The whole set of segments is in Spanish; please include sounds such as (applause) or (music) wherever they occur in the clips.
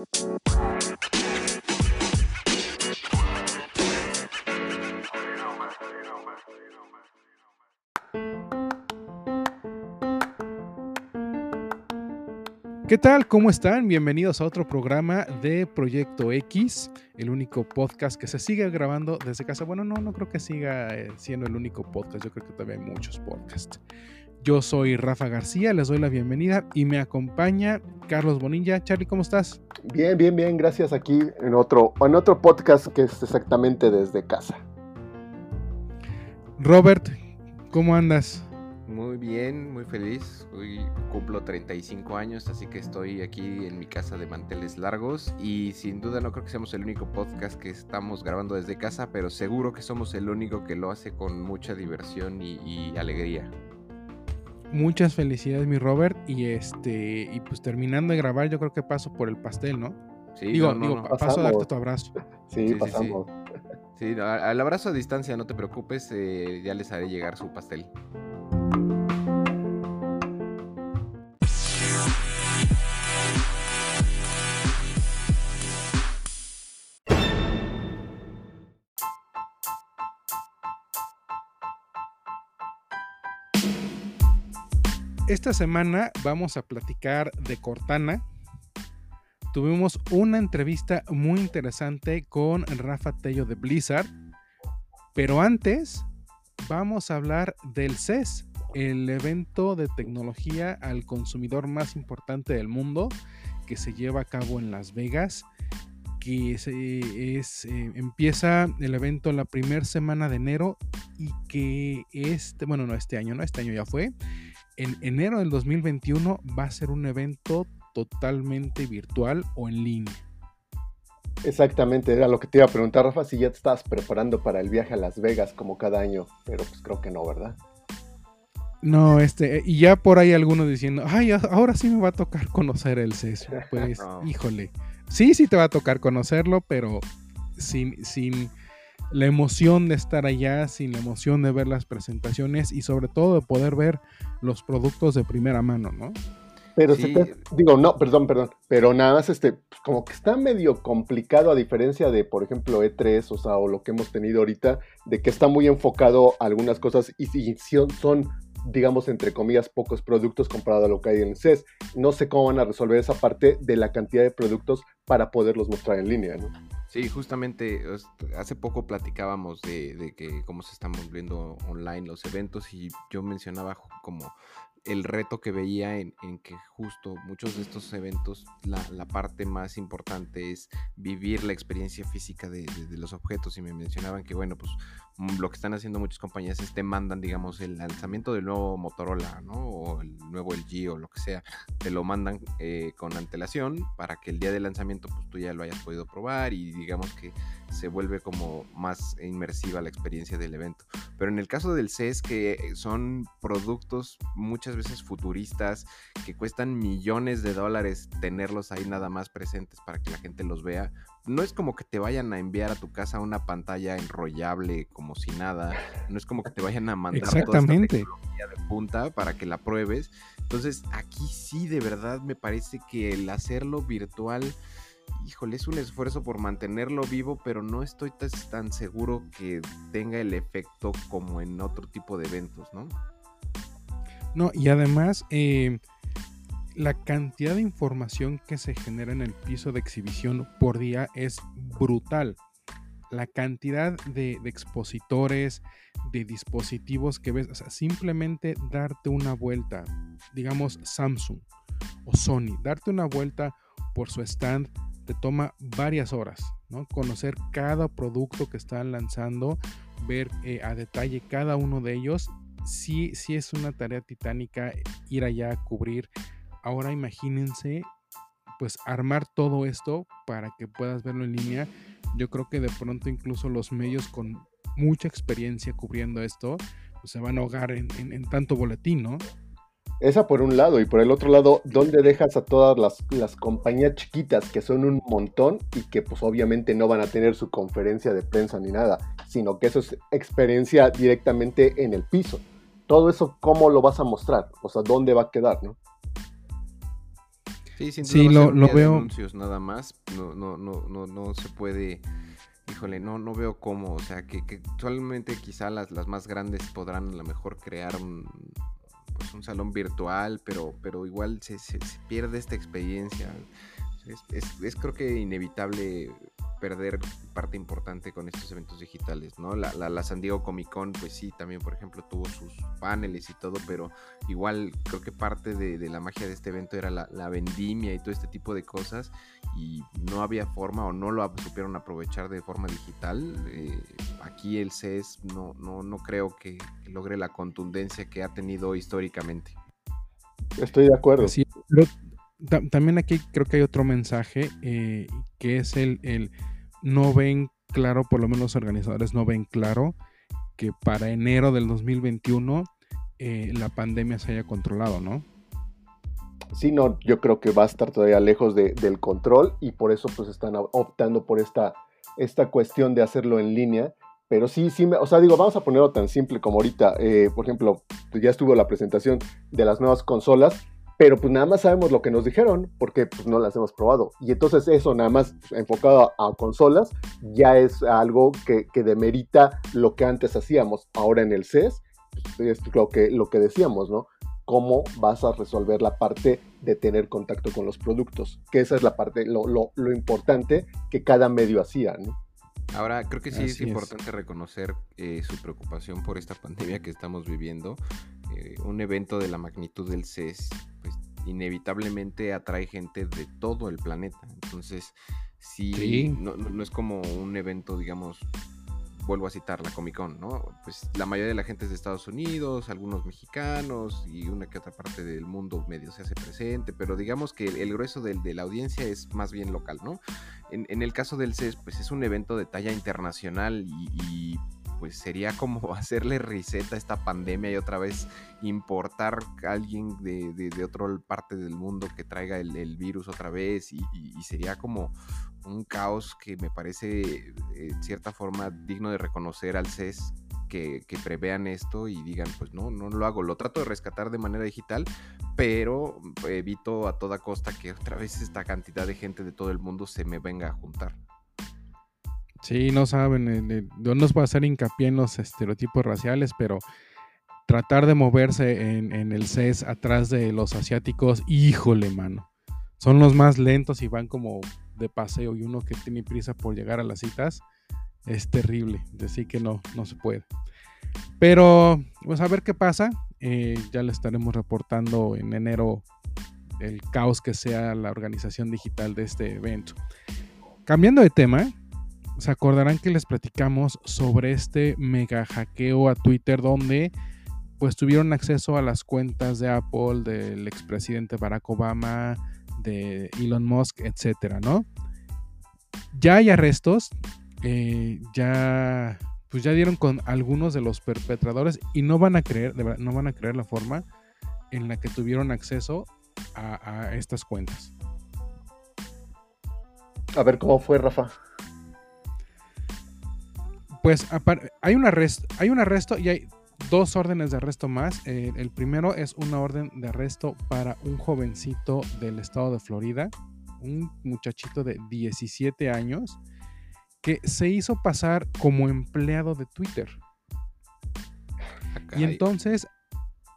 ¿Qué tal? ¿Cómo están? Bienvenidos a otro programa de Proyecto X, el único podcast que se sigue grabando desde casa. Bueno, no, no creo que siga eh, siendo el único podcast, yo creo que todavía hay muchos podcasts. Yo soy Rafa García, les doy la bienvenida y me acompaña Carlos Bonilla. Charlie, ¿cómo estás? Bien, bien, bien, gracias aquí en otro, en otro podcast que es exactamente desde casa. Robert, ¿cómo andas? Muy bien, muy feliz. Hoy cumplo 35 años, así que estoy aquí en mi casa de manteles largos y sin duda no creo que seamos el único podcast que estamos grabando desde casa, pero seguro que somos el único que lo hace con mucha diversión y, alegría. Muchas felicidades, mi Robert. Y este, y pues terminando de grabar, yo creo que paso por el pastel, ¿no? Sí, digo, digo paso a darte tu abrazo. Sí, pasamos. Sí, al abrazo a distancia, no te preocupes, eh, ya les haré llegar su pastel. Esta semana vamos a platicar de Cortana. Tuvimos una entrevista muy interesante con Rafa Tello de Blizzard. Pero antes vamos a hablar del CES, el evento de tecnología al consumidor más importante del mundo que se lleva a cabo en Las Vegas que es, eh, empieza el evento la primera semana de enero y que este, bueno, no este año, no, este año ya fue, en enero del 2021 va a ser un evento totalmente virtual o en línea. Exactamente, era lo que te iba a preguntar, Rafa, si ya te estabas preparando para el viaje a Las Vegas como cada año, pero pues creo que no, ¿verdad? No, este, y ya por ahí algunos diciendo, ay, ahora sí me va a tocar conocer el CES. (laughs) Pues, híjole, sí, sí te va a tocar conocerlo, pero sin, sin, la emoción de estar allá, sin la emoción de ver las presentaciones y sobre todo de poder ver los productos de primera mano, ¿no? Pero digo, no, perdón, perdón, pero nada más este, como que está medio complicado a diferencia de, por ejemplo, E3, o sea, o lo que hemos tenido ahorita, de que está muy enfocado a algunas cosas y, si son, digamos, entre comillas, pocos productos comparado a lo que hay en CES. No sé cómo van a resolver esa parte de la cantidad de productos para poderlos mostrar en línea, ¿no? Sí, justamente hace poco platicábamos de, de, que cómo se están volviendo online los eventos y yo mencionaba como el reto que veía en, que justo muchos de estos eventos, la, parte más importante es vivir la experiencia física de, los objetos. Y me mencionaban que, bueno, pues mm, lo que están haciendo muchas compañías es te mandan, digamos, el lanzamiento del nuevo Motorola, ¿no? O el nuevo LG o lo que sea. Te lo mandan eh, con antelación para que el día de lanzamiento, pues tú ya lo hayas podido probar y digamos que se vuelve como más inmersiva la experiencia del evento. Pero en el caso del CES, que son productos muchas veces futuristas, que cuestan millones de dólares tenerlos ahí nada más presentes para que la gente los vea, no es como que te vayan a enviar a tu casa una pantalla enrollable como si nada, no es como que te vayan a mandar Exactamente. toda esta de punta para que la pruebes. Entonces, aquí sí de verdad me parece que el hacerlo virtual híjole, es un esfuerzo por mantenerlo vivo, pero no estoy tan seguro que tenga el efecto como en otro tipo de eventos, ¿no? No, y además, eh, la cantidad de información que se genera en el piso de exhibición por día es brutal. La cantidad de, expositores, de dispositivos que ves, simplemente darte una vuelta, digamos Samsung o Sony, darte una vuelta por su stand te toma varias horas, ¿no? Conocer cada producto que están lanzando, ver eh, a detalle cada uno de ellos. Sí, sí es una tarea titánica ir allá a cubrir. Ahora imagínense, pues armar todo esto para que puedas verlo en línea. Yo creo que de pronto incluso los medios con mucha experiencia cubriendo esto, pues se van a ahogar en, en tanto boletín, ¿no? Esa por un lado, y por el otro lado, ¿dónde dejas a todas las, compañías chiquitas que son un montón y que pues obviamente no van a tener su conferencia de prensa ni nada, sino que eso es experiencia directamente en el piso? Todo eso, ¿cómo lo vas a mostrar? O sea, ¿dónde va a quedar, no? Sí, sin duda lo, veo. anuncios nada más. No, no, no, no, no se puede. Híjole, no, no veo cómo. O sea, que, que actualmente quizá las, las más grandes podrán a lo mejor crear un, pues un salón virtual, pero, pero igual se, se, pierde esta experiencia. Es, es, creo que inevitable perder parte importante con estos eventos digitales, ¿no? La, la, San Diego Comic Con, pues sí, también, por ejemplo, tuvo sus paneles y todo, pero igual creo que parte de, la magia de este evento era la, vendimia y todo este tipo de cosas, y no había forma o no lo supieron aprovechar de forma digital. Eh, aquí el CES no, no, no creo que, logre la contundencia que ha tenido históricamente. Estoy de acuerdo. Sí, también aquí creo que hay otro mensaje eh, que es el, el no ven claro, por lo menos los organizadores no ven claro que para enero del 2021 eh, la pandemia se haya controlado, ¿no? Sí, no, yo creo que va a estar todavía lejos del control y por eso pues están optando por esta, esta cuestión de hacerlo en línea. Pero sí, sí, o sea, digo, vamos a ponerlo tan simple como ahorita. Eh, por ejemplo, ya estuvo la presentación de las nuevas consolas pero pues nada más sabemos lo que nos dijeron porque pues no las hemos probado. Y entonces eso nada más enfocado a, consolas ya es algo que, demerita lo que antes hacíamos. Ahora en el CES pues, es lo que, lo que decíamos, ¿no? Cómo vas a resolver la parte de tener contacto con los productos, que esa es la parte, lo, lo, importante que cada medio hacía, ¿no? Ahora, creo que sí es importante reconocer eh, su preocupación por esta pandemia que estamos viviendo. Eh, un evento de la magnitud del CES inevitablemente atrae gente de todo el planeta. Entonces, sí, No, es como un evento, digamos, vuelvo a citar la Comic Con, ¿no? Pues la mayoría de la gente es de Estados Unidos, algunos mexicanos y una que otra parte del mundo medio se hace presente, pero digamos que el, grueso de la audiencia es más bien local, ¿no? En, el caso del CES, pues es un evento de talla internacional y pues sería como (laughs) hacerle reset a esta pandemia y otra vez importar a alguien de, de, otra parte del mundo que traiga el, virus otra vez y, sería como un caos que me parece eh, en cierta forma digno de reconocer al CES que, que, prevean esto y digan, pues no, no lo hago, lo trato de rescatar de manera digital, pero evito a toda costa que otra vez esta cantidad de gente de todo el mundo se me venga a juntar. Sí, no saben, eh, no nos va a hacer hincapié en los estereotipos raciales, pero tratar de moverse en, el CES atrás de los asiáticos, híjole, mano. Son los más lentos y van como de paseo y uno que tiene prisa por llegar a las citas es terrible. Así que no, no se puede. Pero, pues a ver qué pasa. Eh, ya le estaremos reportando en enero el caos que sea la organización digital de este evento. Cambiando de tema, se acordarán que les platicamos sobre este mega hackeo a Twitter donde pues tuvieron acceso a las cuentas de Apple, del expresidente Barack Obama, de Elon Musk, etcétera, ¿no? Ya hay arrestos, eh, ya pues ya dieron con algunos de los perpetradores y no van a creer, no van a creer la forma en la que tuvieron acceso a estas cuentas. A ver cómo fue, Rafa pues hay un, arresto, hay un arresto y hay dos órdenes de arresto más. Eh, el primero es una orden de arresto para un jovencito del estado de Florida, un muchachito de 17 años, que se hizo pasar como empleado de Twitter. Y entonces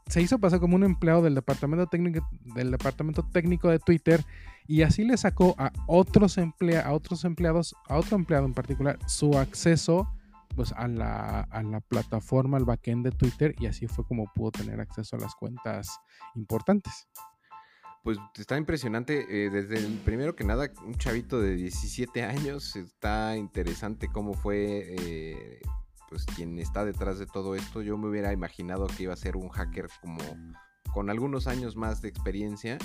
se hizo pasar como un empleado del departamento técnico, del departamento técnico de Twitter y así le sacó a otros, emplea, a otros empleados, a otro empleado en particular, su acceso pues a la, a la plataforma, al backend de Twitter y así fue como pudo tener acceso a las cuentas importantes. Pues está impresionante, eh, desde el primero que nada, un chavito de 17 años, está interesante cómo fue eh, pues quien está detrás de todo esto. Yo me hubiera imaginado que iba a ser un hacker como con algunos años más de experiencia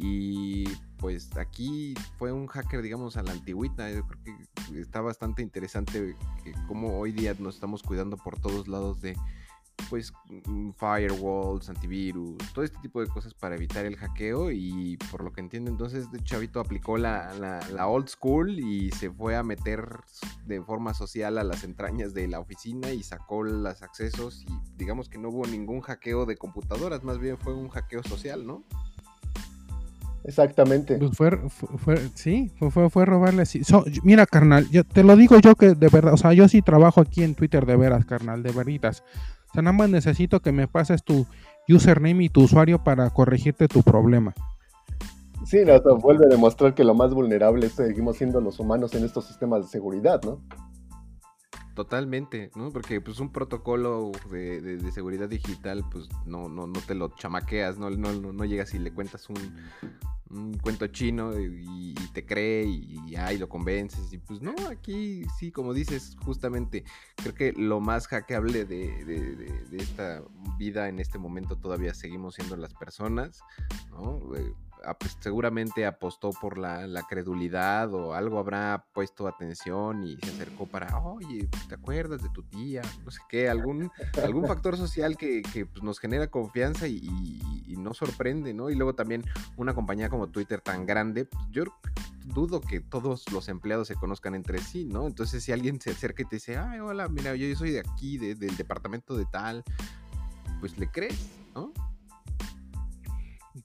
y pues aquí fue un hacker, digamos, a la antigüita. Yo creo que está bastante interesante que como hoy día nos estamos cuidando por todos lados de pues mm, firewalls, antivirus, todo este tipo de cosas para evitar el hackeo y por lo que entiendo entonces de Chavito aplicó la, la, old school y se fue a meter de forma social a las entrañas de la oficina y sacó los accesos y digamos que no hubo ningún hackeo de computadoras, más bien fue un hackeo social, ¿no? Exactamente. Pues fue, fue, sí, fue, fue, robarle mira, carnal, yo te lo digo yo que de verdad, o sea, yo sí trabajo aquí en Twitter de veras, carnal, de veritas. O sea, nada más necesito que me pases tu username y tu usuario para corregirte tu problema. Sí, nos vuelve a demostrar que lo más vulnerable seguimos siendo los humanos en estos sistemas de seguridad, ¿no? Totalmente, ¿no? Porque pues un protocolo de, seguridad digital, pues no, no, no te lo chamaqueas, no, no, no llegas y le cuentas un, un cuento chino y, te cree y, ya y lo convences. Y pues no, aquí sí, como dices, justamente creo que lo más hackeable de, de esta vida en este momento todavía seguimos siendo las personas, ¿no? Pues, seguramente apostó por la, credulidad o algo habrá puesto atención y se acercó para, oye, ¿te acuerdas de tu tía? No sé qué, algún, algún factor social que, pues, nos genera confianza y, nos sorprende, ¿no? Y luego también una compañía como Twitter tan grande, pues, yo dudo que todos los empleados se conozcan entre sí, ¿no? Entonces si alguien se acerca y te dice, ay, hola, mira, yo soy de aquí, del departamento de tal, pues le crees, ¿no?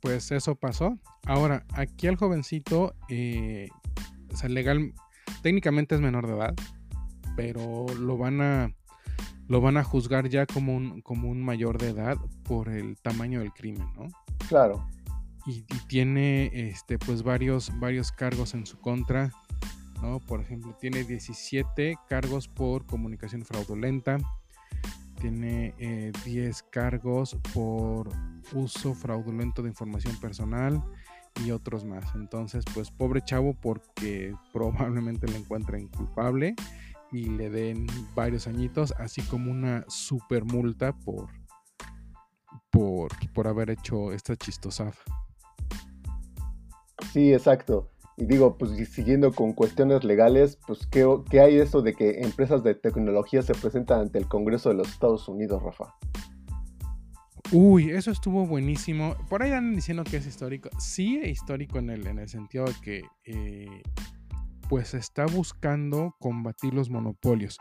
Pues eso pasó. Ahora, aquí el jovencito, eh, o sea, legal, técnicamente es menor de edad, pero lo van a, lo van a juzgar ya como un, como un mayor de edad por el tamaño del crimen, ¿no? Claro. Y, tiene, este, pues varios, varios cargos en su contra, ¿no? Por ejemplo, tiene 17 cargos por comunicación fraudulenta, tiene 10 eh, cargos por uso fraudulento de información personal y otros más. Entonces, pues pobre chavo porque (laughs) probablemente lo encuentren culpable y le den varios añitos, así como una super multa por, por, por haber hecho esta chistosada. Sí, exacto. Y digo, pues siguiendo con cuestiones legales, pues ¿qué, ¿qué, hay eso de que empresas de tecnología se presentan ante el Congreso de los Estados Unidos, Rafa? Uy, eso estuvo buenísimo. Por ahí andan diciendo que es histórico. Sí, histórico en el, en el sentido de que eh, pues está buscando combatir los monopolios.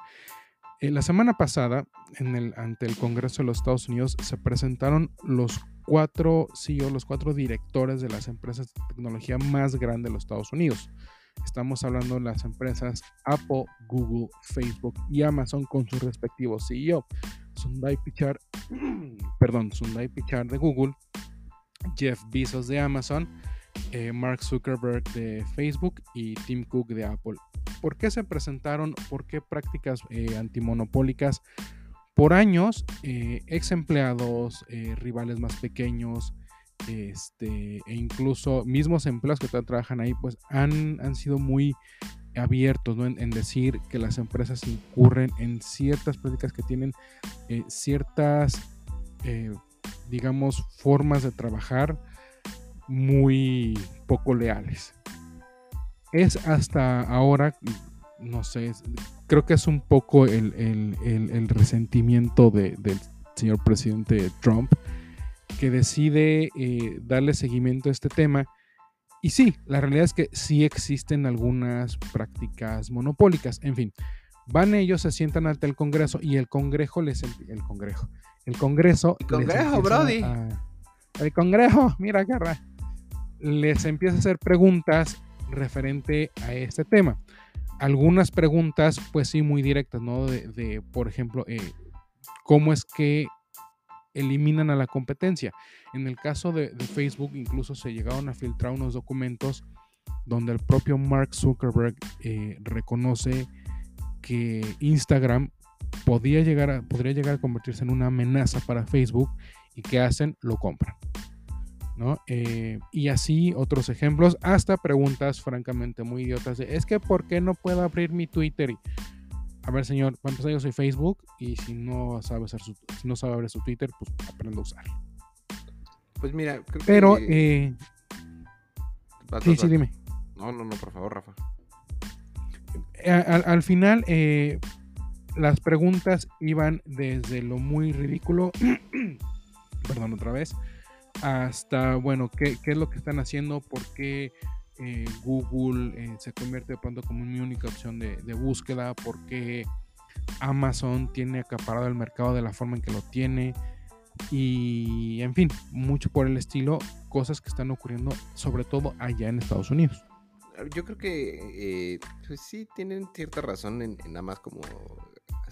Eh, la semana pasada, ante el Congreso de los Estados Unidos, se presentaron los cuatro CEO, los cuatro directores de las empresas de tecnología más grandes de los Estados Unidos. Estamos hablando de las empresas Apple, Google, Facebook y Amazon con sus respectivos CEO. Sundar Pichar, (clears throat) perdón, Sundar Pichar de Google, Jeff Bezos de Amazon, eh, Mark Zuckerberg de Facebook y Tim Cook de Apple. ¿Por qué se presentaron? ¿Por qué prácticas eh, antimonopólicas? por años, eh, ex empleados, eh, rivales más pequeños, este, e incluso mismos empleados que trabajan ahí, pues han, han sido muy abiertos en, decir que las empresas incurren en ciertas prácticas que tienen ciertas, digamos, formas de trabajar muy poco leales. Es hasta ahora, no sé, creo que es un poco el, resentimiento del señor presidente Trump que decide eh, darle seguimiento a este tema. Y sí, la realidad es que sí existen algunas prácticas monopólicas. En fin, van ellos, se sientan ante el Congreso y el Congreso les el Congreso, el Congreso, el Congreso, Brody, el Congreso, mira, garra, les empieza a hacer preguntas referente a este tema algunas preguntas, pues sí, muy directas, ¿no? De, por ejemplo, eh, ¿cómo es que eliminan a la competencia? En el caso de, Facebook, incluso se llegaron a filtrar unos documentos donde el propio Mark Zuckerberg eh, reconoce que Instagram llegar a, podría llegar a convertirse en una amenaza para Facebook y que hacen, lo compran. Eh, y así otros ejemplos, hasta preguntas francamente muy idiotas de, es que ¿por qué no puedo abrir mi Twitter? Y, a ver, señor, para empezar yo soy Facebook y si no sabe, hacer su, si no sabe abrir su Twitter, pues aprenda a usarlo. Pues mira, creo Pero, eh, sí, sí, dime. No, no, no, por favor, Rafa. Eh, al, al final, las preguntas iban desde lo muy ridículo, (clears throat) perdón otra vez, hasta, bueno, qué, es lo que están haciendo, por qué eh, Google eh, se convierte de pronto como mi única opción de, búsqueda, por qué Amazon tiene acaparado el mercado de la forma en que lo tiene, y en fin, mucho por el estilo, cosas que están ocurriendo sobre todo allá en Estados Unidos. Yo creo que eh, pues sí tienen cierta razón en, nada más como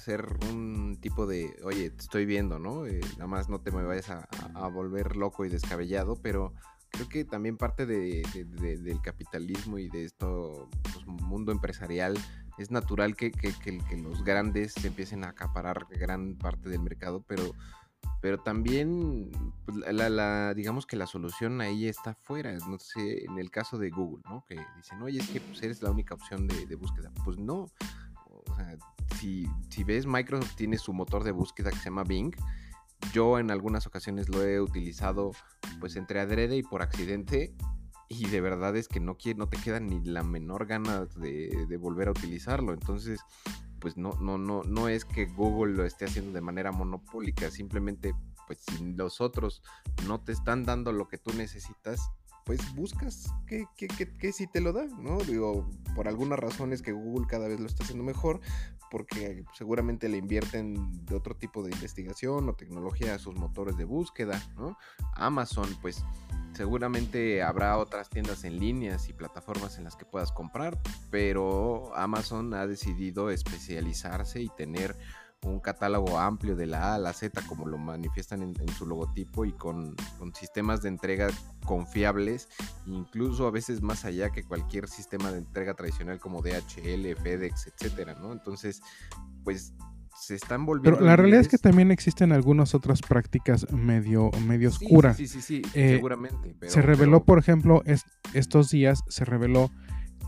hacer un tipo de, oye, te estoy viendo, ¿no? Eh, nada más no te me vayas a, volver loco y descabellado, pero creo que también parte de, del capitalismo y de esto, pues, mundo empresarial, es natural que, que, los grandes empiecen a acaparar gran parte del mercado, pero, pero también, pues, la, digamos que la solución ahí está fuera. No sé, en el caso de Google, ¿no? Que dicen, oye, es que pues, eres la única opción de, búsqueda. Pues no. O si, si ves, Microsoft tiene su motor de búsqueda que se llama Bing yo en algunas ocasiones lo he utilizado pues entre adrede y por accidente y de verdad es que no, no te queda ni la menor gana de, volver a utilizarlo. Entonces, pues no, no, no, no es que Google lo esté haciendo de manera monopólica, simplemente pues si los otros no te están dando lo que tú necesitas, pues buscas que, que, si te lo da, ¿no? Digo, por alguna razón es que Google cada vez lo está haciendo mejor, porque seguramente le invierten de otro tipo de investigación o tecnología a sus motores de búsqueda, ¿no? Amazon, pues seguramente habrá otras tiendas en líneas y plataformas en las que puedas comprar, pero Amazon ha decidido especializarse y tener un catálogo amplio de la A a la Z, como lo manifiestan en, su logotipo, y con, sistemas de entrega confiables, incluso a veces más allá que cualquier sistema de entrega tradicional como DHL, FedEx, etcétera, ¿no? Entonces, pues se están volviendo. Pero la realidad es que también existen algunas otras prácticas medio, medio oscuras. Sí, sí, sí, eh, seguramente. se reveló, por ejemplo, estos días se reveló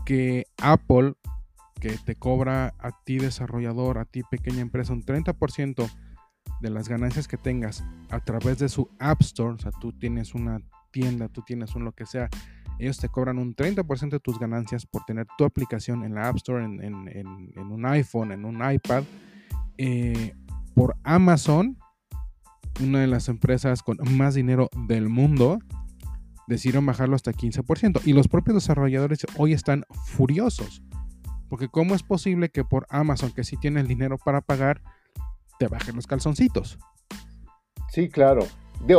que Apple que te cobra a ti desarrollador, a ti pequeña empresa, un 30% de las ganancias que tengas a través de su App Store, o sea, tú tienes una tienda, tú tienes un lo que sea, ellos te cobran un 30% de tus ganancias por tener tu aplicación en la App Store, en, un iPhone, en un iPad. Eh, por Amazon, una de las empresas con más dinero del mundo, decidieron bajarlo hasta 15%. Y los propios desarrolladores hoy están furiosos porque ¿cómo es posible que por Amazon, que sí tiene el dinero para pagar, te bajen los calzoncitos? Sí, claro.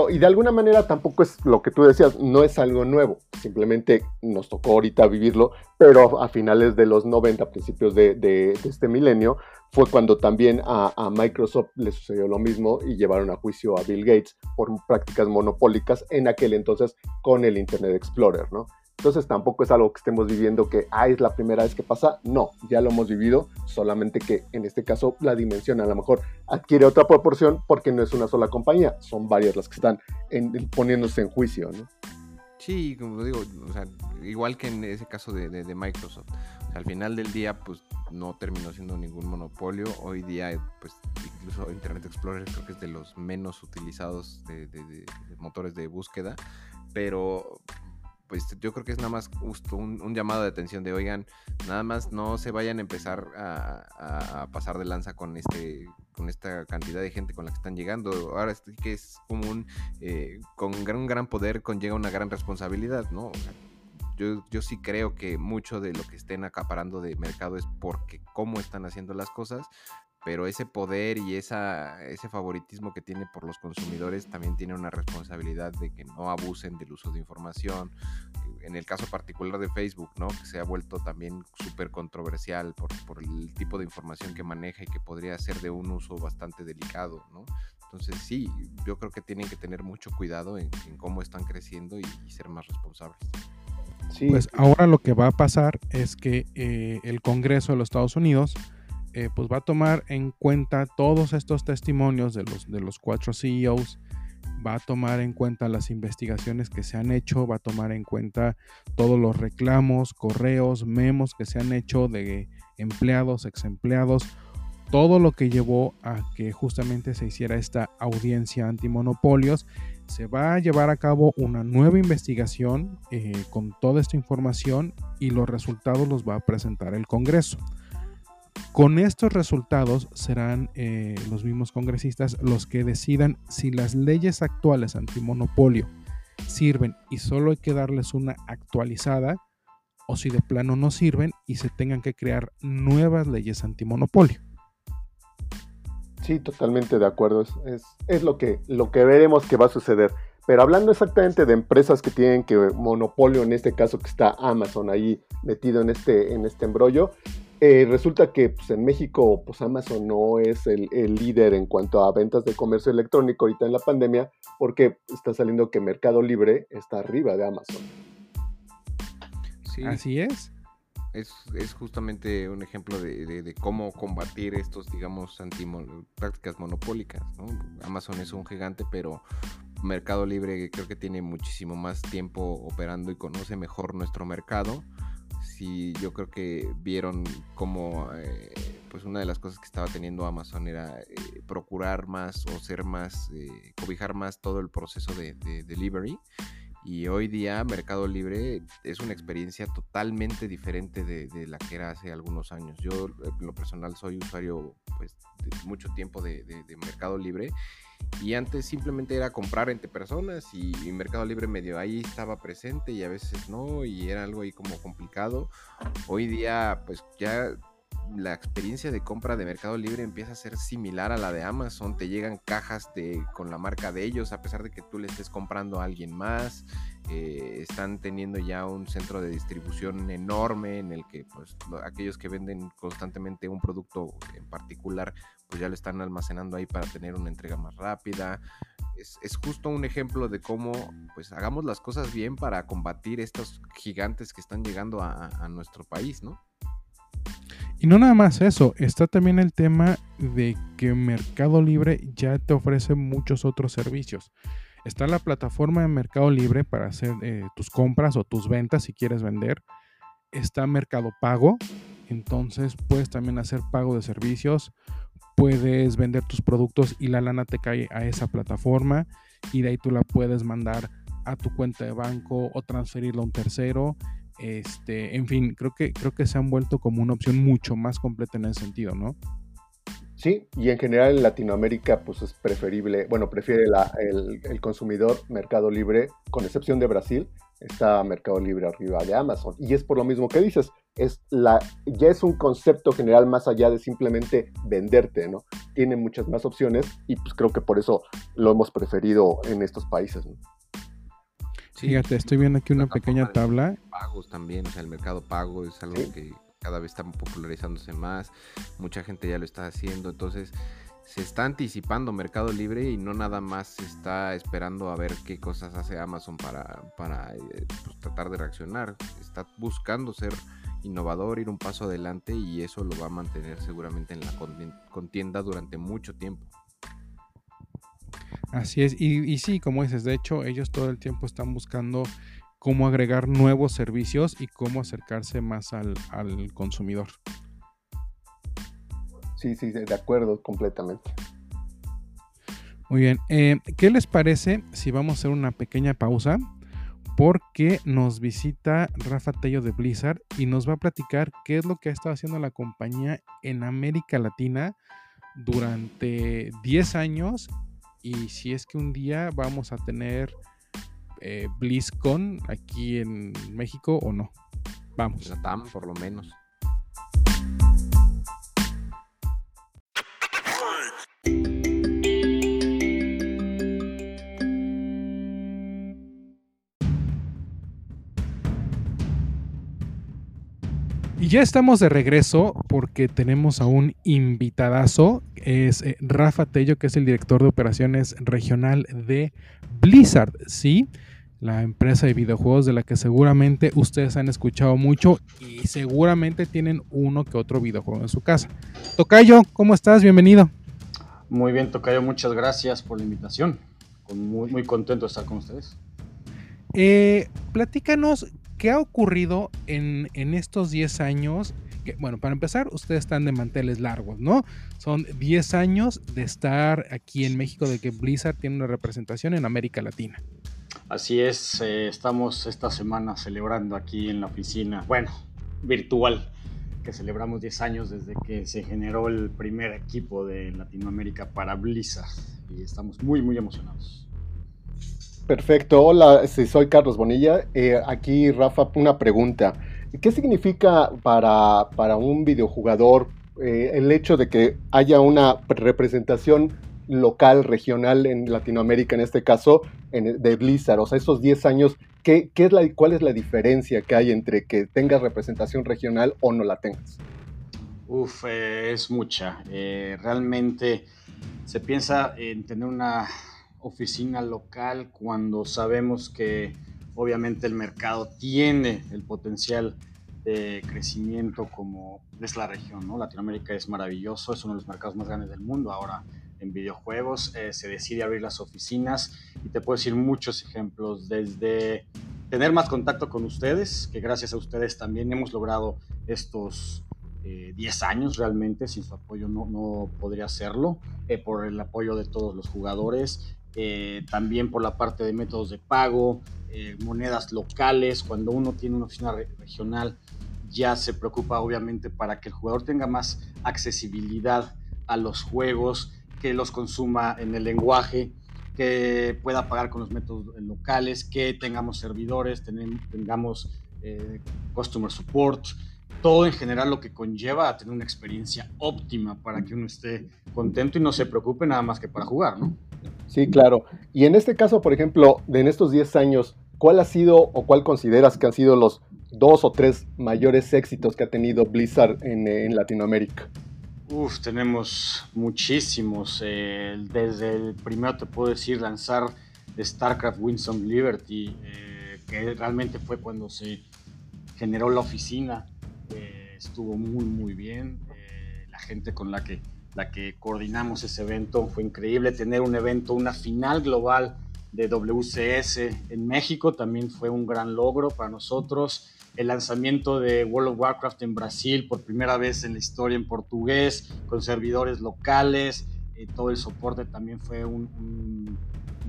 y de alguna manera tampoco es lo que tú decías, no es algo nuevo, simplemente nos tocó ahorita vivirlo, pero a finales de los 90, principios de, este milenio, fue cuando también a, a, Microsoft le sucedió lo mismo y llevaron a juicio a Bill Gates por prácticas monopólicas en aquel entonces con el Internet Explorer, ¿no? Entonces tampoco es algo que estemos viviendo que, ah, es la primera vez que pasa. No, ya lo hemos vivido, solamente que en este caso la dimensión a lo mejor adquiere otra proporción porque no es una sola compañía, son varias las que están poniéndose en juicio. Sí, como digo, igual que en ese caso de, Microsoft. al final del día, pues no terminó siendo ningún monopolio. Hoy día, pues incluso Internet Explorer creo que es de los menos utilizados de motores de búsqueda. Pero pues yo creo que es nada más justo un, llamado de atención de, oigan, nada más no se vayan a empezar a, pasar de lanza con este con esta cantidad de gente con la que están llegando. Ahora sí que es como un, eh, con un gran poder conlleva una gran responsabilidad, ¿no? Yo, yo sí creo que mucho de lo que estén acaparando de mercado es porque cómo están haciendo las cosas, pero ese poder y esa, ese favoritismo que tiene por los consumidores también tiene una responsabilidad de que no abusen del uso de información. En el caso particular de Facebook, ¿no? que se ha vuelto también súper controversial por, por, el tipo de información que maneja y que podría ser de un uso bastante delicado. ¿no? Entonces sí, yo creo que tienen que tener mucho cuidado en, cómo están creciendo y, ser más responsables. Sí. Pues ahora lo que va a pasar es que eh, el Congreso de los Estados Unidos eh, pues va a tomar en cuenta todos estos testimonios de los, de los cuatro CEOs, va a tomar en cuenta las investigaciones que se han hecho, va a tomar en cuenta todos los reclamos, correos, memos que se han hecho de empleados, ex empleados, todo lo que llevó a que justamente se hiciera esta audiencia antimonopolios. Se va a llevar a cabo una nueva investigación eh, con toda esta información y los resultados los va a presentar el Congreso. Con estos resultados serán eh, los mismos congresistas los que decidan si las leyes actuales antimonopolio sirven y solo hay que darles una actualizada o si de plano no sirven y se tengan que crear nuevas leyes antimonopolio. Sí, totalmente de acuerdo. Es, es, lo, que, lo que veremos que va a suceder. Pero hablando exactamente de empresas que tienen que monopolio, en este caso que está Amazon ahí metido en este, en este embrollo, eh, resulta que pues, en México pues, Amazon no es el, líder en cuanto a ventas de comercio electrónico ahorita en la pandemia, porque está saliendo que Mercado Libre está arriba de Amazon. Sí. Así es es, justamente un ejemplo de, cómo combatir estos, digamos, anti prácticas monopólicas. Amazon es un gigante, pero Mercado Libre creo que tiene muchísimo más tiempo operando y conoce mejor nuestro mercado. Si yo creo que vieron cómo, eh, pues una de las cosas que estaba teniendo Amazon era eh, procurar más o ser más, eh, cobijar más todo el proceso de, de delivery y hoy día Mercado Libre es una experiencia totalmente diferente de, la que era hace algunos años. Yo en lo personal soy usuario pues de mucho tiempo de, Mercado Libre y antes simplemente era comprar entre personas y, y, Mercado Libre medio ahí estaba presente y a veces no y era algo ahí como complicado. Hoy día pues ya la experiencia de compra de Mercado Libre empieza a ser similar a la de Amazon. Te llegan cajas de, con la marca de ellos, a pesar de que tú le estés comprando a alguien más. Eh, están teniendo ya un centro de distribución enorme en el que pues, aquellos que venden constantemente un producto en particular, pues ya lo están almacenando ahí para tener una entrega más rápida. Es, justo un ejemplo de cómo pues hagamos las cosas bien para combatir estos gigantes que están llegando a, a nuestro país, ¿no? Y no nada más eso, está también el tema de que Mercado Libre ya te ofrece muchos otros servicios. Está la plataforma de Mercado Libre para hacer eh, tus compras o tus ventas si quieres vender. Está Mercado Pago, entonces puedes también hacer pago de servicios. Puedes vender tus productos y la lana te cae a esa plataforma y de ahí tú la puedes mandar a tu cuenta de banco o transferirla a un tercero este, en fin, creo que, creo que se han vuelto como una opción mucho más completa en ese sentido, ¿no? Sí, y en general en Latinoamérica pues es preferible, bueno, prefiere el, consumidor Mercado Libre, con excepción de Brasil, está Mercado Libre arriba de Amazon. Y es por lo mismo que dices, es la, ya es un concepto general más allá de simplemente venderte, ¿no? Tiene muchas más opciones y pues creo que por eso lo hemos preferido en estos países, ¿no? Fíjate, estoy viendo aquí una pequeña tabla. Pagos también, o sea, el mercado pago es algo que cada vez está popularizándose más, mucha gente ya lo está haciendo, entonces se está anticipando Mercado Libre y no nada más está esperando a ver qué cosas hace Amazon para, para eh, pues, tratar de reaccionar, está buscando ser innovador, ir un paso adelante y eso lo va a mantener seguramente en la contienda durante mucho tiempo. Así es, y, sí, como dices, de hecho ellos todo el tiempo están buscando cómo agregar nuevos servicios y cómo acercarse más al, consumidor. Sí, sí, de acuerdo completamente. Muy bien, eh, ¿qué les parece si vamos a hacer una pequeña pausa? Porque nos visita Rafa Tello de Blizzard y nos va a platicar qué es lo que ha estado haciendo la compañía en América Latina durante 10 años y si es que un día vamos a tener eh, BlizzCon aquí en México o no. Vamos. La TAM, por lo menos. Y ya estamos de regreso porque tenemos a un invitadazo. Es eh, Rafa Tello, que es el director de operaciones regional de Blizzard, ¿sí? La empresa de videojuegos de la que seguramente ustedes han escuchado mucho y seguramente tienen uno que otro videojuego en su casa. Tocayo, ¿cómo estás? Bienvenido. Muy bien, Tocayo, muchas gracias por la invitación. Muy, muy contento de estar con ustedes. Eh, platícanos ¿qué ha ocurrido en, estos 10 años? bueno, para empezar, ustedes están de manteles largos, ¿no? Son 10 años de estar aquí en México, de que Blizzard tiene una representación en América Latina. Así es, eh, estamos esta semana celebrando aquí en la oficina, bueno, virtual, que celebramos 10 años desde que se generó el primer equipo de Latinoamérica para Blizzard y estamos muy, muy emocionados. Perfecto, hola, soy Carlos Bonilla. Eh, aquí, Rafa, una pregunta. ¿Qué significa para, para un videojugador eh, el hecho de que haya una representación local, regional en Latinoamérica, en este caso, en, de Blizzard, o sea, esos 10 años, ¿qué, es la, ¿cuál es la diferencia que hay entre que tengas representación regional o no la tengas? Uf, eh, es mucha. Realmente se piensa en tener una oficina local cuando sabemos que obviamente el mercado tiene el potencial de crecimiento como es la región, ¿no? Latinoamérica es maravilloso, es uno de los mercados más grandes del mundo ahora en videojuegos, eh, se decide abrir las oficinas y te puedo decir muchos ejemplos, desde tener más contacto con ustedes, que gracias a ustedes también hemos logrado estos 10 eh, años realmente, sin su apoyo no, no podría hacerlo, eh, por el apoyo de todos los jugadores, también por la parte de métodos de pago, monedas locales, cuando uno tiene una oficina regional ya se preocupa obviamente para que el jugador tenga más accesibilidad a los juegos, que los consuma en el lenguaje, que pueda pagar con los métodos locales, que tengamos servidores, tengamos eh, customer support, todo en general lo que conlleva a tener una experiencia óptima para que uno esté contento y no se preocupe nada más que para jugar, ¿no? Sí, claro. Y en este caso, por ejemplo, de en estos 10 años, ¿cuál ha sido o cuál consideras que han sido los dos o tres mayores éxitos que ha tenido Blizzard en, en Latinoamérica? Uf, tenemos muchísimos. Eh, desde el primero te puedo decir lanzar StarCraft Wings of Liberty, eh, que realmente fue cuando se generó la oficina. Eh, estuvo muy, muy bien. la gente con la que, la que coordinamos ese evento fue increíble. Tener un evento, una final global de WCS en México también fue un gran logro para nosotros el lanzamiento de World of Warcraft en Brasil por primera vez en la historia en portugués, con servidores locales, eh, todo el soporte también fue un,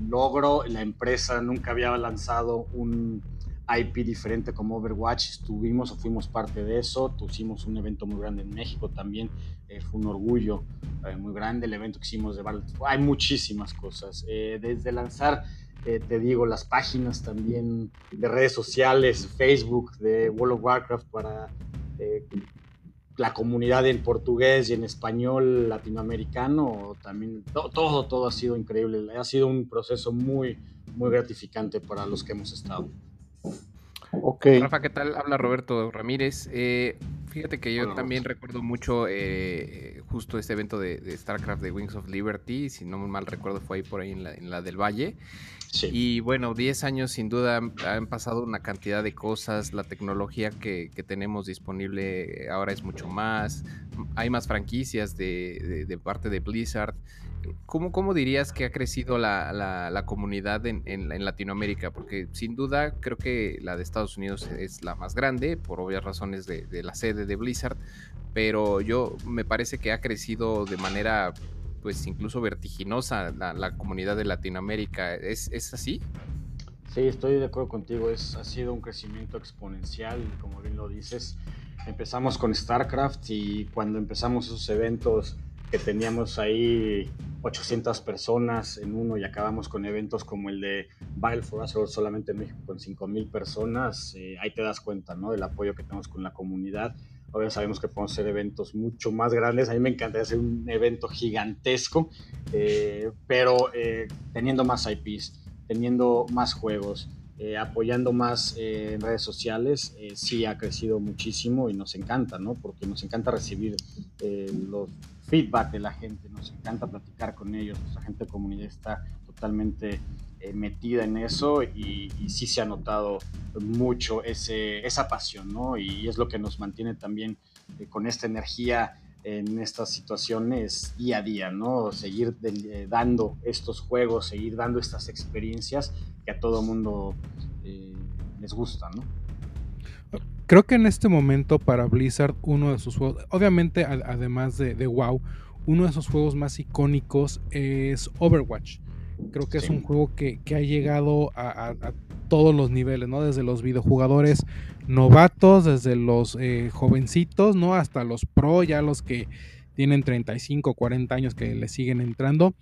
logro. La empresa nunca había lanzado un IP diferente como Overwatch, estuvimos o fuimos parte de eso, tuvimos un evento muy grande en México también, eh, fue un orgullo eh, muy grande el evento que hicimos de Battle. Hay muchísimas cosas, desde lanzar eh, te digo, las páginas también de redes sociales, Facebook de World of Warcraft para eh, la comunidad en portugués y en español latinoamericano, también todo, todo ha sido increíble. Ha sido un proceso muy, muy gratificante para los que hemos estado. Okay. Rafa, ¿qué tal? Habla Roberto Ramírez. Eh, fíjate que yo también recuerdo mucho justo este evento de, StarCraft de Wings of Liberty, si no mal recuerdo fue ahí por ahí en la, en la del Valle. Y bueno, 10 años sin duda han, pasado una cantidad de cosas, la tecnología que, tenemos disponible ahora es mucho más, hay más franquicias de, parte de Blizzard. ¿Cómo, ¿Cómo, dirías que ha crecido la, comunidad en, Latinoamérica? Porque sin duda creo que la de Estados Unidos es la más grande, por obvias razones de, la sede de Blizzard, pero yo me parece que ha crecido de manera pues incluso vertiginosa la, comunidad de Latinoamérica. ¿Es, ¿Es, así? Sí, estoy de acuerdo contigo. Es, ha sido un crecimiento exponencial, como bien lo dices. Empezamos con StarCraft y cuando empezamos esos eventos que teníamos ahí 800 personas en uno y acabamos con eventos como el de Battle for Azeroth solamente en México con 5000 personas, eh, ahí te das cuenta ¿no? del apoyo que tenemos con la comunidad Obviamente sabemos que podemos hacer eventos mucho más grandes. A mí me encantaría hacer un evento gigantesco, eh, pero eh, teniendo más IPs, teniendo más juegos, eh, apoyando más en redes sociales, sí ha crecido muchísimo y nos encanta, ¿no? Porque nos encanta recibir los feedback de la gente, nos encanta platicar con ellos, nuestra gente de comunidad está totalmente eh, metida en eso y, sí se ha notado mucho ese, esa pasión, ¿no? Y es lo que nos mantiene también eh, con esta energía en estas situaciones día a día, ¿no? Seguir eh, dando estos juegos, seguir dando estas experiencias que a todo mundo les gusta, ¿no? Creo que en este momento para Blizzard uno de sus juegos, obviamente además de, de WoW, uno de sus juegos más icónicos es Overwatch. Creo que es un juego que, ha llegado a, todos los niveles, ¿no? Desde los videojugadores novatos, desde los eh, jovencitos, ¿no? Hasta los pro, ya los que tienen 35, 40 años que le siguen entrando.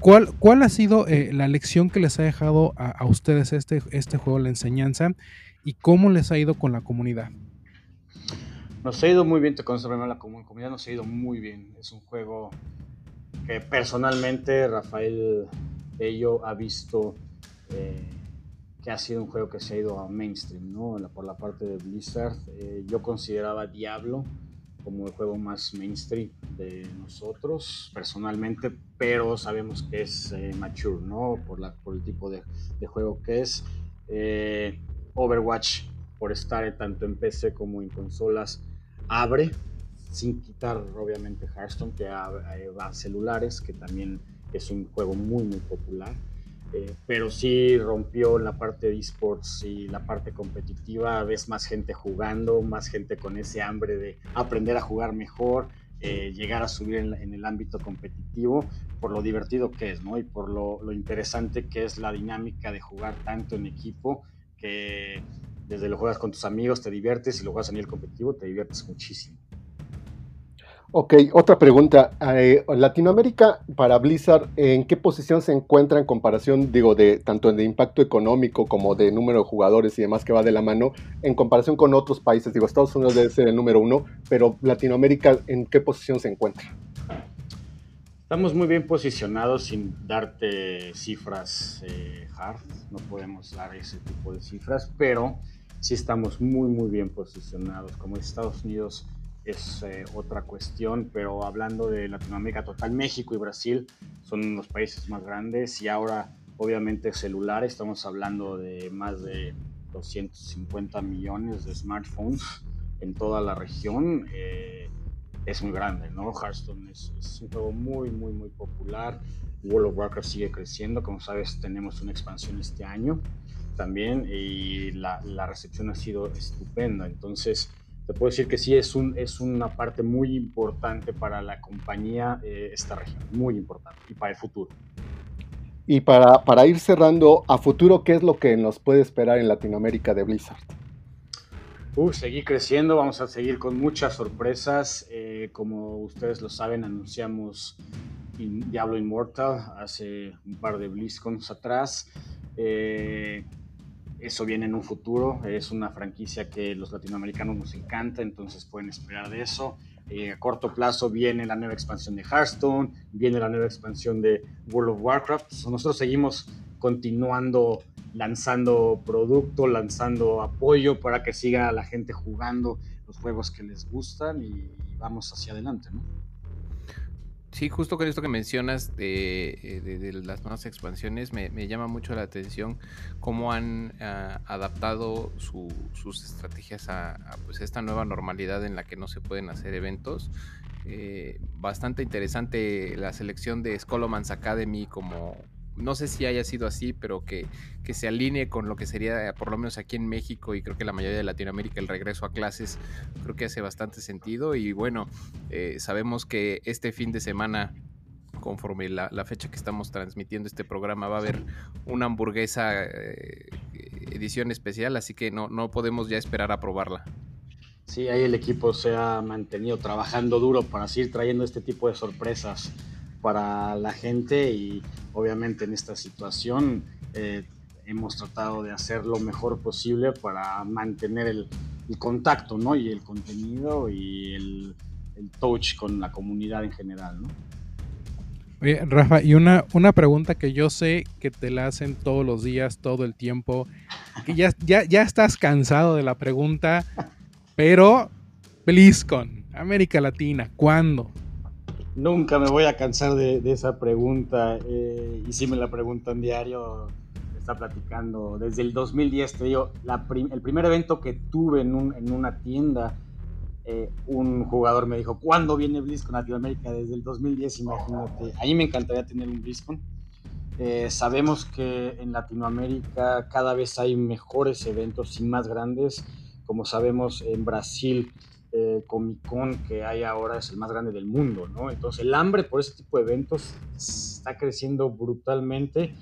¿Cuál, cuál ha sido eh, la lección que les ha dejado a, ustedes este, este juego, la enseñanza, y cómo les ha ido con la comunidad? Nos ha ido muy bien, te conozco la comunidad, nos ha ido muy bien. Es un juego que personalmente Rafael Bello ha visto eh, que ha sido un juego que se ha ido a mainstream, ¿no? Por la parte de Blizzard. Eh, yo consideraba Diablo como el juego más mainstream de nosotros personalmente, pero sabemos que es eh, mature, ¿no? Por, la, por el tipo de, de juego que es. Overwatch, por estar tanto en PC como en consolas, abre, sin quitar obviamente Hearthstone, que va a celulares, que también es un juego muy, muy popular. Eh, pero sí rompió la parte de esports y la parte competitiva. Ves más gente jugando, más gente con ese hambre de aprender a jugar mejor, eh, llegar a subir en, el ámbito competitivo, por lo divertido que es, ¿no? Y por lo, interesante que es la dinámica de jugar tanto en equipo, que desde lo juegas con tus amigos te diviertes y lo juegas a nivel competitivo te diviertes muchísimo. Ok, otra pregunta. Eh, Latinoamérica para Blizzard, ¿en qué posición se encuentra en comparación, digo, de tanto de impacto económico como de número de jugadores y demás que va de la mano, en comparación con otros países? Digo, Estados Unidos debe ser el número uno, pero Latinoamérica, ¿en qué posición se encuentra? Estamos muy bien posicionados sin darte cifras eh, hard, no podemos dar ese tipo de cifras, pero sí estamos muy, muy bien posicionados. Como Estados Unidos es eh, otra cuestión, pero hablando de Latinoamérica total, México y Brasil son los países más grandes y ahora obviamente celular, estamos hablando de más de 250 millones de smartphones en toda la región. Eh, es muy grande, ¿no? Hearthstone es, un juego muy, muy, muy popular. World of Warcraft sigue creciendo, como sabes tenemos una expansión este año también y la recepción ha sido estupenda. Entonces, te puedo decir que sí es, un, es una parte muy importante para la compañía eh, esta región, muy importante y para el futuro. Y para, para, ir cerrando, a futuro, ¿qué es lo que nos puede esperar en Latinoamérica de Blizzard? Uh, seguir creciendo, vamos a seguir con muchas sorpresas. Eh, como ustedes lo saben, anunciamos Diablo Immortal hace un par de BlizzCons atrás. Eh, eso viene en un futuro, es una franquicia que los latinoamericanos nos encanta, entonces pueden esperar de eso. Eh, a corto plazo viene la nueva expansión de Hearthstone, viene la nueva expansión de World of Warcraft. Nosotros seguimos continuando lanzando producto, lanzando apoyo para que siga la gente jugando los juegos que les gustan y vamos hacia adelante, ¿no? Sí, justo con esto que mencionas de, eh, las nuevas expansiones, me, llama mucho la atención cómo han ah, adaptado sus estrategias a, pues, esta nueva normalidad en la que no se pueden hacer eventos. Eh, bastante interesante la selección de Scolomans Academy como, no sé si haya sido así, pero que, que, se alinee con lo que sería, por lo menos aquí en México y creo que la mayoría de Latinoamérica, el regreso a clases, creo que hace bastante sentido. Y bueno, eh, sabemos que este fin de semana, conforme la, fecha que estamos transmitiendo este programa, va a haber una hamburguesa eh, edición especial, así que no, no podemos ya esperar a probarla. Sí, ahí el equipo se ha mantenido trabajando duro para seguir trayendo este tipo de sorpresas para la gente y obviamente en esta situación eh, hemos tratado de hacer lo mejor posible para mantener el, contacto ¿no? y el contenido y el, touch con la comunidad en general. ¿no? Oye, Rafa, y una, una pregunta que yo sé que te la hacen todos los días, todo el tiempo, que ya, ya, ya estás cansado de la pregunta, pero BlizzCon, América Latina, ¿cuándo? Nunca me voy a cansar de, esa pregunta. Eh, y si me la preguntan diario, está platicando. Desde el 2010, te digo, el primer evento que tuve en, una tienda, eh, un jugador me dijo, ¿cuándo viene BlizzCon Latinoamérica? Desde el 2010, imagínate. Ahí me encantaría tener un BlizzCon. Eh, sabemos que en Latinoamérica cada vez hay mejores eventos y más grandes. Como sabemos, en Brasil eh, Comic Con que hay ahora es el más grande del mundo, ¿no? Entonces el hambre por ese tipo de eventos está creciendo brutalmente.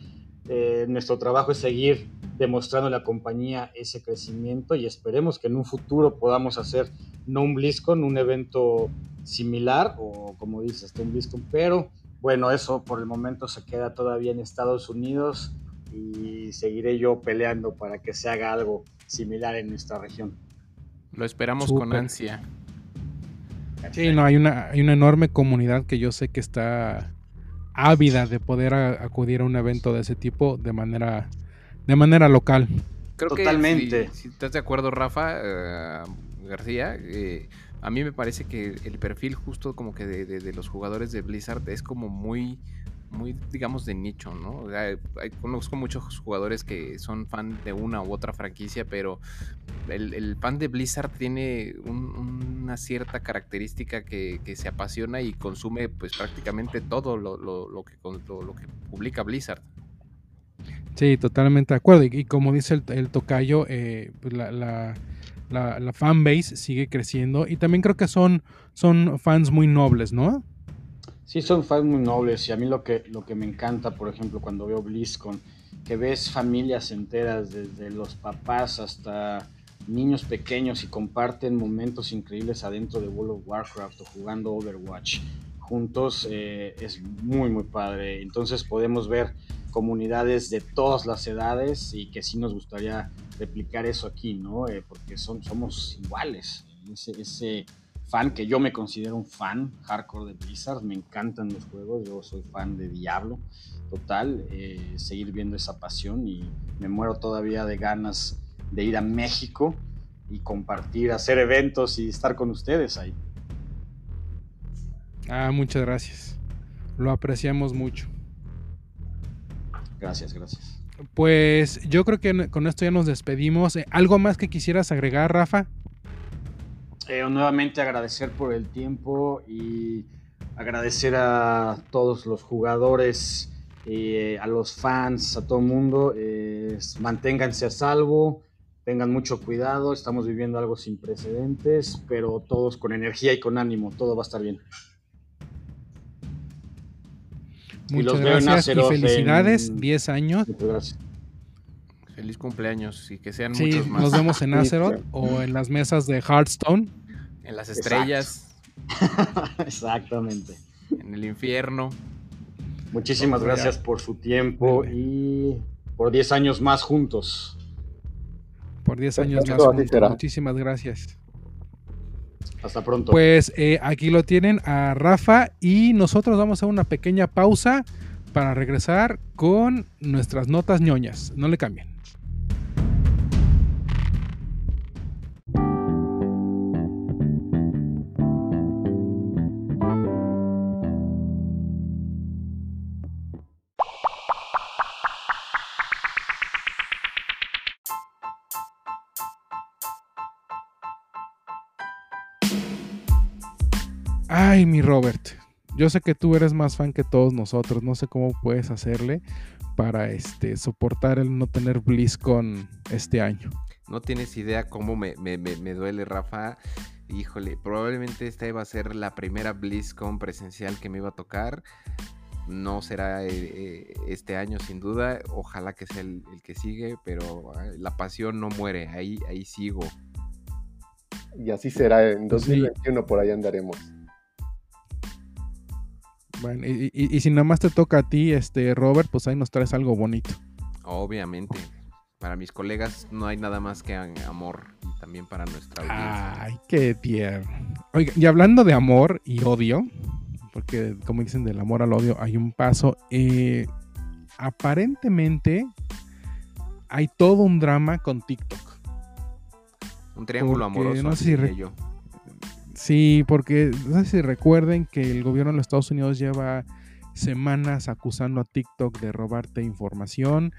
Eh, nuestro trabajo es seguir demostrando a la compañía ese crecimiento y esperemos que en un futuro podamos hacer no un BlizzCon, un evento similar o como dices, un BlizzCon, pero bueno, eso por el momento se queda todavía en Estados Unidos y seguiré yo peleando para que se haga algo similar en nuestra región. Lo esperamos con ansia. Sí, no, hay una, hay una enorme comunidad que yo sé que está ávida de poder acudir a un evento de ese tipo de manera, de manera local. Creo Totalmente. que si, estás de acuerdo, Rafa eh, García, eh, a mí me parece que el perfil justo como que de, los jugadores de Blizzard es como muy muy, digamos, de nicho, ¿no? conozco muchos jugadores que son fan de una u otra franquicia, pero el, fan de Blizzard tiene una cierta característica que, se apasiona y consume pues prácticamente todo lo, que, lo, que publica Blizzard. Sí, totalmente de acuerdo. Y, como dice el, tocayo, eh, pues la, la, la, fanbase sigue creciendo y también creo que son, son fans muy nobles, ¿no? Sí, son fans muy nobles y a mí lo que, lo que me encanta, por ejemplo, cuando veo BlizzCon, que ves familias enteras, desde los papás hasta niños pequeños y comparten momentos increíbles adentro de World of Warcraft o jugando Overwatch juntos, eh, es muy, muy padre. Entonces podemos ver comunidades de todas las edades y que sí nos gustaría replicar eso aquí, ¿no? Eh, porque son, somos iguales. Ese, ese fan, que yo me considero un fan hardcore de Blizzard, me encantan los juegos, yo soy fan de Diablo, total, eh, seguir viendo esa pasión y me muero todavía de ganas de ir a México y compartir, hacer eventos y estar con ustedes ahí. Ah, muchas gracias. Lo apreciamos mucho. Gracias, gracias. Pues yo creo que con esto ya nos despedimos. Eh, ¿Algo más que quisieras agregar, Rafa? Eh, nuevamente agradecer por el tiempo y agradecer a todos los jugadores, eh, a los fans, a todo el mundo. Eh, manténganse a salvo, tengan mucho cuidado. Estamos viviendo algo sin precedentes, pero todos con energía y con ánimo. Todo va a estar bien. Muchas gracias y felicidades, 10 años. Muchas gracias. Feliz cumpleaños y que sean muchos más. Nos vemos en Azeroth o en las mesas de Hearthstone. En las estrellas. (laughs) Exactamente. En el infierno. Muchísimas gracias por su tiempo y por 10 años más juntos. Por 10 años más juntos. Muchísimas gracias. Hasta pronto. Pues eh, aquí lo tienen a Rafa y nosotros vamos a una pequeña pausa para regresar con nuestras notas ñoñas. No le cambien. Ay, mi Robert, yo sé que tú eres más fan que todos nosotros, no sé cómo puedes hacerle para este soportar el no tener BlizzCon este año. No tienes idea cómo me, duele, Rafa. Híjole, probablemente esta iba a ser la primera BlizzCon presencial que me iba a tocar. No será eh, eh, este año sin duda. Ojalá que sea el, que sigue, pero la pasión no muere. Ahí, ahí sigo. Y así será. En 2021 por ahí andaremos. Bueno, y, si nada más te toca a ti, este Robert, pues ahí nos traes algo bonito. Obviamente. Para mis colegas no hay nada más que amor y también para nuestra audiencia. Ay, qué tierno. Oiga, y hablando de amor y odio, porque como dicen del amor al odio hay un paso, eh, aparentemente hay todo un drama con TikTok. Un triángulo amoroso. No sé si yo. Sí, porque no sé si recuerden que el gobierno de los Estados Unidos lleva semanas acusando a TikTok de robarte información.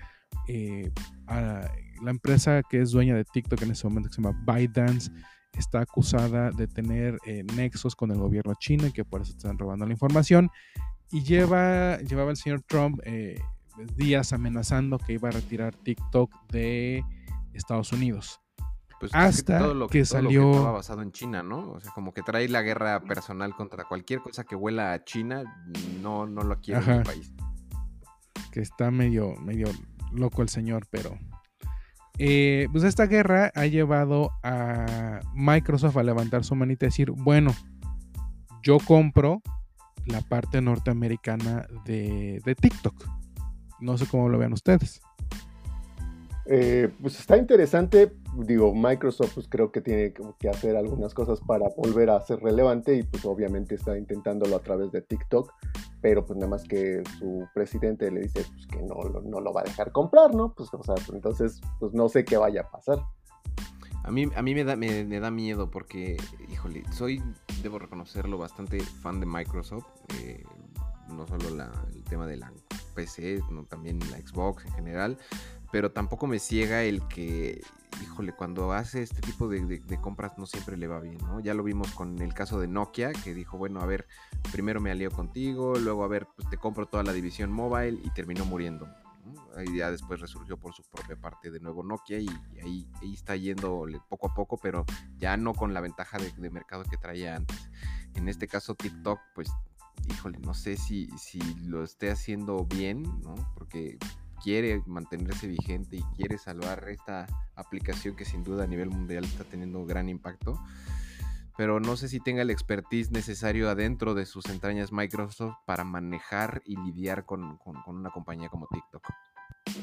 Eh, la empresa que es dueña de TikTok en ese momento, que se llama ByteDance, está acusada de tener eh, nexos con el gobierno chino y que por eso están robando la información. Y lleva, llevaba el señor Trump eh, días amenazando que iba a retirar TikTok de Estados Unidos. Pues, hasta todo lo que, salió estaba basado en China, ¿no? O sea, como que trae la guerra personal contra cualquier cosa que huela a China, no, no lo quiere en el país. Que está medio, medio loco el señor, pero. Eh, pues esta guerra ha llevado a Microsoft a levantar su manita y decir, bueno, yo compro la parte norteamericana de, de TikTok. No sé cómo lo vean ustedes. Eh, pues está interesante, digo, Microsoft pues creo que tiene que hacer algunas cosas para volver a ser relevante y pues obviamente está intentándolo a través de TikTok, pero pues nada más que su presidente le dice pues, que no, no lo va a dejar comprar, ¿no? Pues o sea, entonces pues no sé qué vaya a pasar. A mí, a mí me, da, me, da miedo porque, híjole, soy, debo reconocerlo, bastante fan de Microsoft. Eh, no solo el tema de la PC, sino también la Xbox en general pero tampoco me ciega el que, híjole, cuando hace este tipo de, compras no siempre le va bien, ¿no? Ya lo vimos con el caso de Nokia, que dijo, bueno, a ver, primero me alío contigo, luego a ver, pues te compro toda la división mobile y terminó muriendo. Ahí ya después resurgió por su propia parte de nuevo Nokia y ahí, está yendo poco a poco, pero ya no con la ventaja de, de mercado que traía antes. En este caso TikTok, pues híjole, no sé si, si lo esté haciendo bien, ¿no? Porque quiere mantenerse vigente y quiere salvar esta aplicación que sin duda a nivel mundial está teniendo gran impacto. Pero no sé si tenga el expertise necesario adentro de sus entrañas Microsoft para manejar y lidiar con, una compañía como TikTok.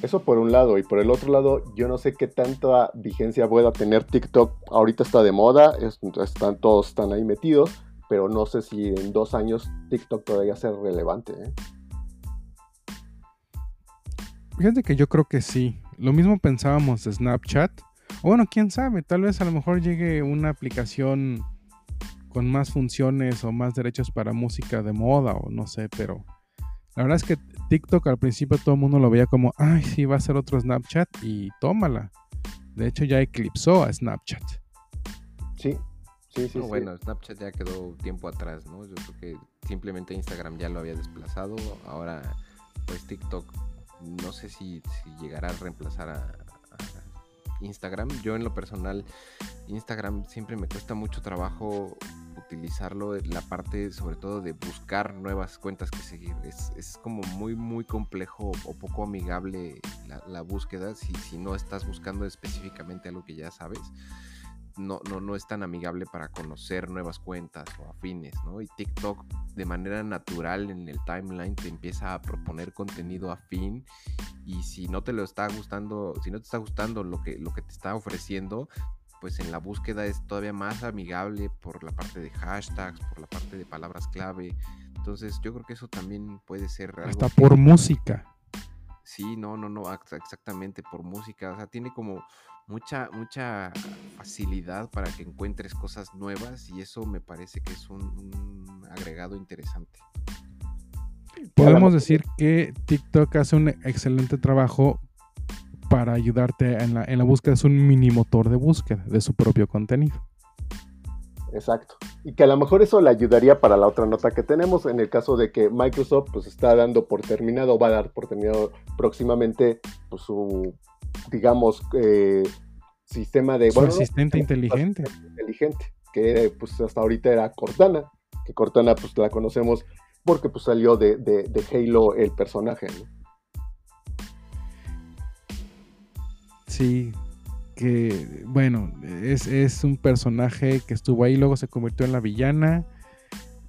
Eso por un lado, y por el otro lado, yo no sé qué tanta vigencia pueda tener TikTok. Ahorita está de moda, están, todos están ahí metidos, pero no sé si en dos años TikTok todavía sea relevante. ¿eh? Fíjate que yo creo que sí. Lo mismo pensábamos de Snapchat. O bueno, quién sabe, tal vez a lo mejor llegue una aplicación con más funciones o más derechos para música de moda o no sé, pero la verdad es que TikTok al principio todo el mundo lo veía como, ay, sí, va a ser otro Snapchat y tómala. De hecho ya eclipsó a Snapchat. Sí, sí, sí. Bueno, Snapchat ya quedó tiempo atrás, ¿no? Yo creo que simplemente Instagram ya lo había desplazado, ahora pues TikTok no sé si, llegará a reemplazar a, Instagram. Yo en lo personal, Instagram siempre me cuesta mucho trabajo utilizarlo, la parte sobre todo de buscar nuevas cuentas que seguir. Es, como muy, muy complejo o poco amigable la, la búsqueda si, si, no estás buscando específicamente algo que ya sabes no, no, no es tan amigable para conocer nuevas cuentas o afines, ¿no? Y TikTok de manera natural en el timeline te empieza a proponer contenido afín y si no te lo está gustando, si no te está gustando lo que, lo que te está ofreciendo, pues en la búsqueda es todavía más amigable por la parte de hashtags, por la parte de palabras clave. Entonces yo creo que eso también puede ser... Hasta por música. Sí, no, no, no, exactamente, por música. O sea, tiene como mucha, mucha facilidad para que encuentres cosas nuevas y eso me parece que es un, agregado interesante. Podemos decir que TikTok hace un excelente trabajo para ayudarte en la, en la búsqueda, es un mini motor de búsqueda de su propio contenido. Exacto. Y que a lo mejor eso le ayudaría para la otra nota que tenemos, en el caso de que Microsoft pues está dando por terminado, va a dar por terminado próximamente pues, su, digamos, eh, sistema de... Su asistente inteligente. Inteligente, que pues hasta ahorita era Cortana, que Cortana pues la conocemos porque pues salió de, de Halo el personaje, ¿no? Sí, que, bueno, es, un personaje que estuvo ahí, luego se convirtió en la villana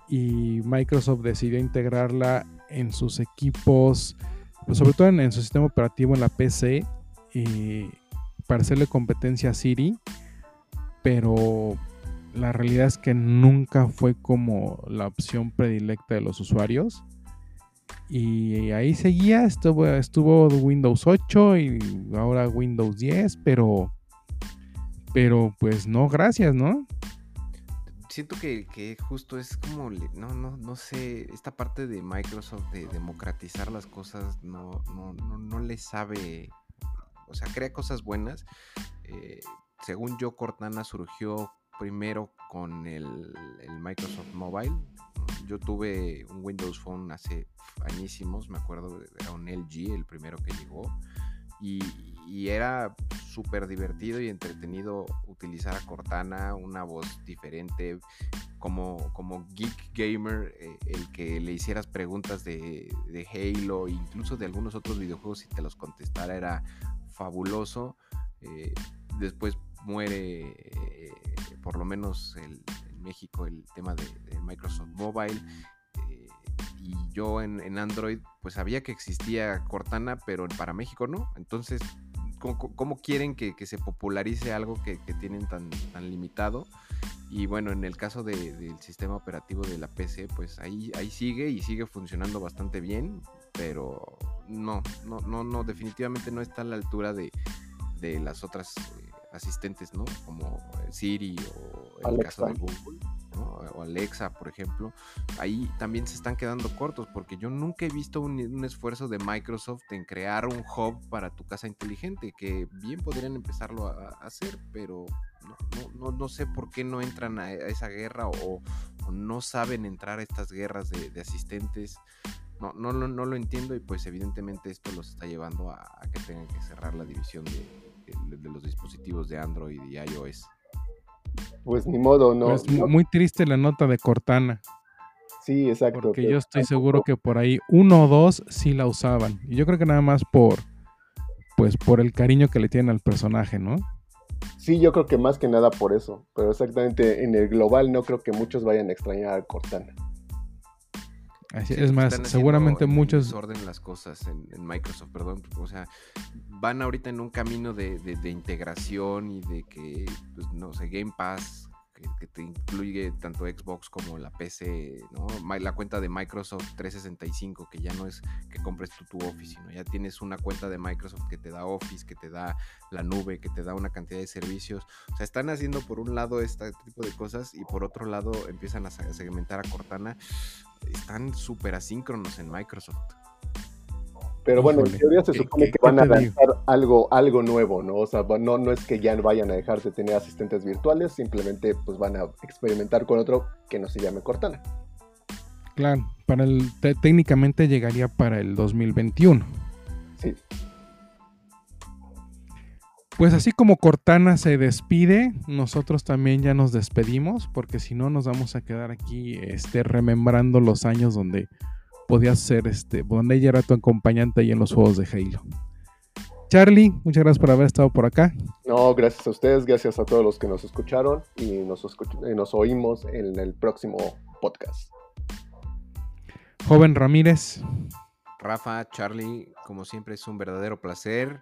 y Microsoft decidió integrarla en sus equipos, pues sobre todo en, su sistema operativo en la PC, y para hacerle competencia a Siri, pero la realidad es que nunca fue como la opción predilecta de los usuarios. Y ahí seguía, estuvo, estuvo Windows 8 y ahora Windows 10, pero pero pues no, gracias, ¿no? Siento que, justo es como, no, no, no sé, esta parte de Microsoft de democratizar las cosas no, no, no, le sabe, o sea, crea cosas buenas. Eh, según yo, Cortana surgió primero con el, Microsoft Mobile. Yo tuve un Windows Phone hace añísimos, me acuerdo, era un LG el primero que llegó. Y, era súper divertido y entretenido utilizar a Cortana, una voz diferente, como, como geek gamer, eh, el que le hicieras preguntas de, de, Halo, incluso de algunos otros videojuegos y te los contestara era fabuloso. Eh, después muere, eh, por lo menos en México, el tema de, Microsoft Mobile y yo en, Android pues sabía que existía Cortana, pero para México no. Entonces cómo, quieren que, se popularice algo que, tienen tan, tan limitado. Y bueno, en el caso del sistema operativo de la PC, pues ahí, ahí sigue y sigue funcionando bastante bien, pero no, no, no, no, definitivamente no está a la altura de, las otras eh, asistentes, ¿no? Como Siri o el caso de Google o Alexa, por ejemplo, ahí también se están quedando cortos porque yo nunca he visto un, esfuerzo de Microsoft en crear un hub para tu casa inteligente, que bien podrían empezarlo a, hacer, pero no, no, sé por qué no entran a, esa guerra o, no saben entrar a estas guerras de, asistentes. No, no, no, lo entiendo y pues evidentemente esto los está llevando a, que tengan que cerrar la división de, de los dispositivos de Android y iOS. Pues ni modo, no. Pues muy triste la nota de Cortana. Sí, exacto. Porque yo estoy seguro que por ahí uno o dos sí la usaban. Y yo creo que nada más por, pues por el cariño que le tienen al personaje, ¿no? Sí, yo creo que más que nada por eso. Pero exactamente en el global no creo que muchos vayan a extrañar a Cortana es más, seguramente muchos... orden las cosas en, Microsoft, perdón. O sea, van ahorita en un camino de, integración y de que, pues, no sé, Game Pass, que, te incluye tanto Xbox como la PC, ¿no? La cuenta de Microsoft 365, que ya no es que compres tú tu Office, sino ya tienes una cuenta de Microsoft que te da Office, que te da la nube, que te da una cantidad de servicios. O sea, están haciendo por un lado este tipo de cosas y por otro lado empiezan a segmentar a Cortana están súper asíncronos en Microsoft. Pero bueno, en teoría se supone que van a lanzar algo, algo nuevo, ¿no? O sea, no, no es que ya vayan a dejar de tener asistentes virtuales, simplemente pues van a experimentar con otro que no se llame Cortana. Claro, para el técnicamente llegaría para el 2021. Sí. Pues así como Cortana se despide, nosotros también ya nos despedimos, porque si no nos vamos a quedar aquí este, remembrando los años donde podías ser, este, donde ella era tu acompañante ahí en los juegos de Halo. Charlie, muchas gracias por haber estado por acá. No, gracias a ustedes, gracias a todos los que nos escucharon y nos, y nos oímos en el próximo podcast. Joven Ramírez. Rafa, Charlie, como siempre es un verdadero placer.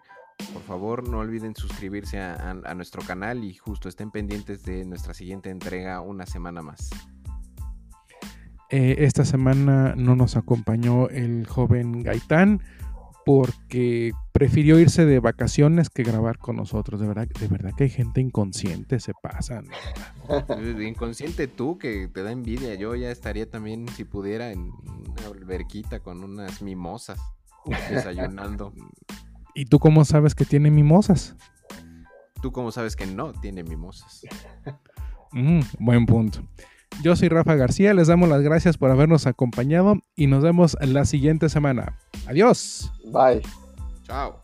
Por favor, no olviden suscribirse a, nuestro canal y justo estén pendientes de nuestra siguiente entrega una semana más. Eh, esta semana no nos acompañó el joven Gaitán porque prefirió irse de vacaciones que grabar con nosotros. De verdad, de verdad que hay gente inconsciente, se pasan. inconsciente tú, que te da envidia. Yo ya estaría también, si pudiera, en una alberquita con unas mimosas, desayunando. (laughs) ¿Y tú cómo sabes que tiene mimosas? ¿Tú cómo sabes que no tiene mimosas? Mm, buen punto. Yo soy Rafa García, les damos las gracias por habernos acompañado y nos vemos la siguiente semana. Adiós. Bye. Chao.